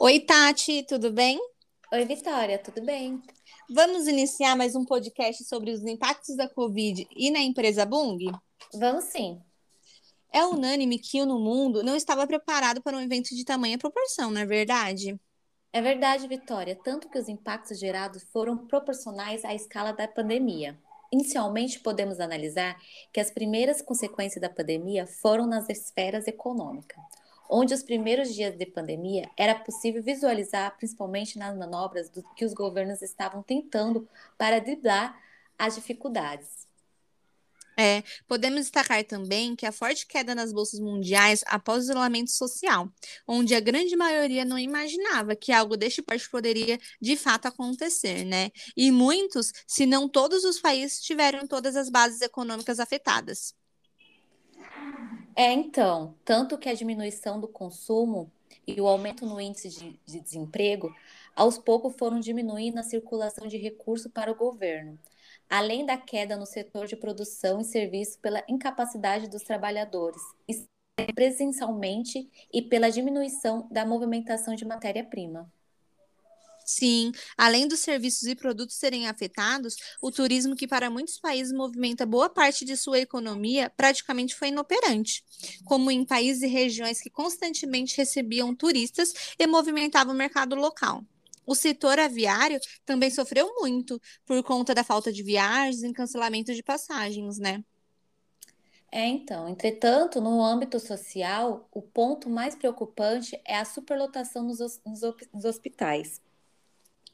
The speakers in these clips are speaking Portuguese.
Oi, Tati, tudo bem? Oi, Vitória, tudo bem? Vamos iniciar mais um podcast sobre os impactos da Covid e na empresa Bung? Vamos sim. É unânime que o no mundo não estava preparado para um evento de tamanha proporção, não é verdade? É verdade, Vitória, tanto que os impactos gerados foram proporcionais à escala da pandemia. Inicialmente, podemos analisar que as primeiras consequências da pandemia foram nas esferas econômicas, onde os primeiros dias de pandemia era possível visualizar, principalmente nas manobras do, que os governos estavam tentando para driblar as dificuldades. É, podemos destacar também que a forte queda nas bolsas mundiais após o isolamento social, onde a grande maioria não imaginava que algo deste porte poderia de fato acontecer, né? E muitos, se não todos os países, tiveram todas as bases econômicas afetadas. É, então, tanto que a diminuição do consumo e o aumento no índice de, de desemprego, aos poucos foram diminuindo a circulação de recursos para o governo além da queda no setor de produção e serviço pela incapacidade dos trabalhadores, presencialmente e pela diminuição da movimentação de matéria-prima. Sim, além dos serviços e produtos serem afetados, o turismo, que para muitos países movimenta boa parte de sua economia, praticamente foi inoperante, como em países e regiões que constantemente recebiam turistas e movimentavam o mercado local. O setor aviário também sofreu muito por conta da falta de viagens e cancelamento de passagens, né? É, então, entretanto, no âmbito social, o ponto mais preocupante é a superlotação nos, nos hospitais,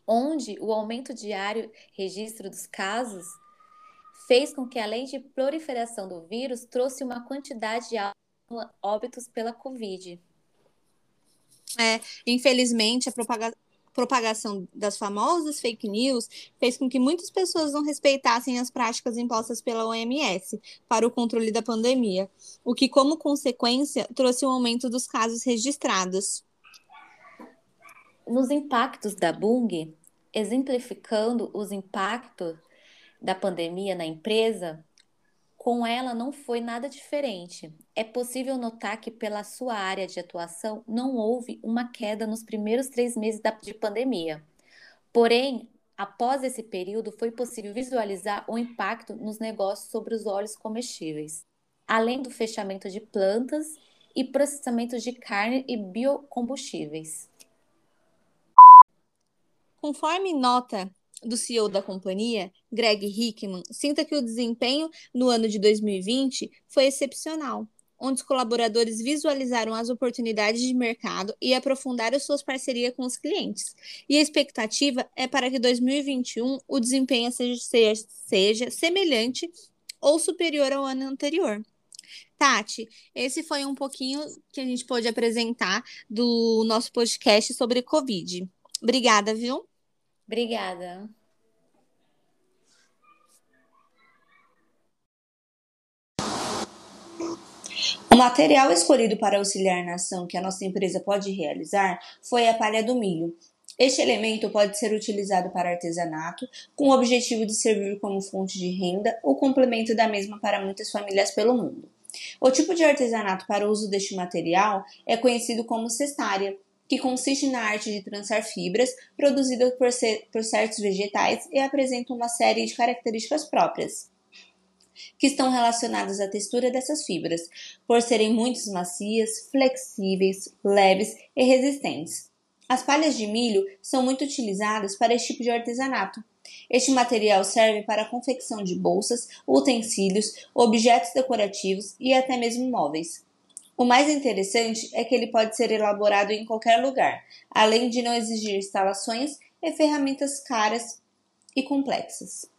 onde o aumento diário registro dos casos fez com que, além de proliferação do vírus, trouxe uma quantidade de óbitos pela Covid. É, infelizmente, a, propaga propagação das famosas fake news fez com que muitas pessoas não respeitassem as práticas impostas pela OMS para o controle da pandemia, o que, como consequência, trouxe um aumento dos casos registrados. Nos impactos da Bung, exemplificando os impactos da pandemia na empresa, com ela não foi nada diferente. É possível notar que, pela sua área de atuação, não houve uma queda nos primeiros três meses da, de pandemia. Porém, após esse período, foi possível visualizar o impacto nos negócios sobre os óleos comestíveis, além do fechamento de plantas e processamento de carne e biocombustíveis. Conforme nota do CEO da companhia, Greg Hickman, sinta que o desempenho no ano de 2020 foi excepcional, onde os colaboradores visualizaram as oportunidades de mercado e aprofundaram suas parcerias com os clientes. E a expectativa é para que 2021 o desempenho seja, seja, seja semelhante ou superior ao ano anterior. Tati, esse foi um pouquinho que a gente pôde apresentar do nosso podcast sobre Covid. Obrigada, viu? Obrigada. O material escolhido para auxiliar na ação que a nossa empresa pode realizar foi a palha do milho. Este elemento pode ser utilizado para artesanato, com o objetivo de servir como fonte de renda ou complemento da mesma para muitas famílias pelo mundo. O tipo de artesanato para uso deste material é conhecido como cestária que consiste na arte de trançar fibras produzidas por, por certos vegetais e apresenta uma série de características próprias que estão relacionadas à textura dessas fibras, por serem muito macias, flexíveis, leves e resistentes. As palhas de milho são muito utilizadas para esse tipo de artesanato. Este material serve para a confecção de bolsas, utensílios, objetos decorativos e até mesmo móveis. O mais interessante é que ele pode ser elaborado em qualquer lugar, além de não exigir instalações e ferramentas caras e complexas.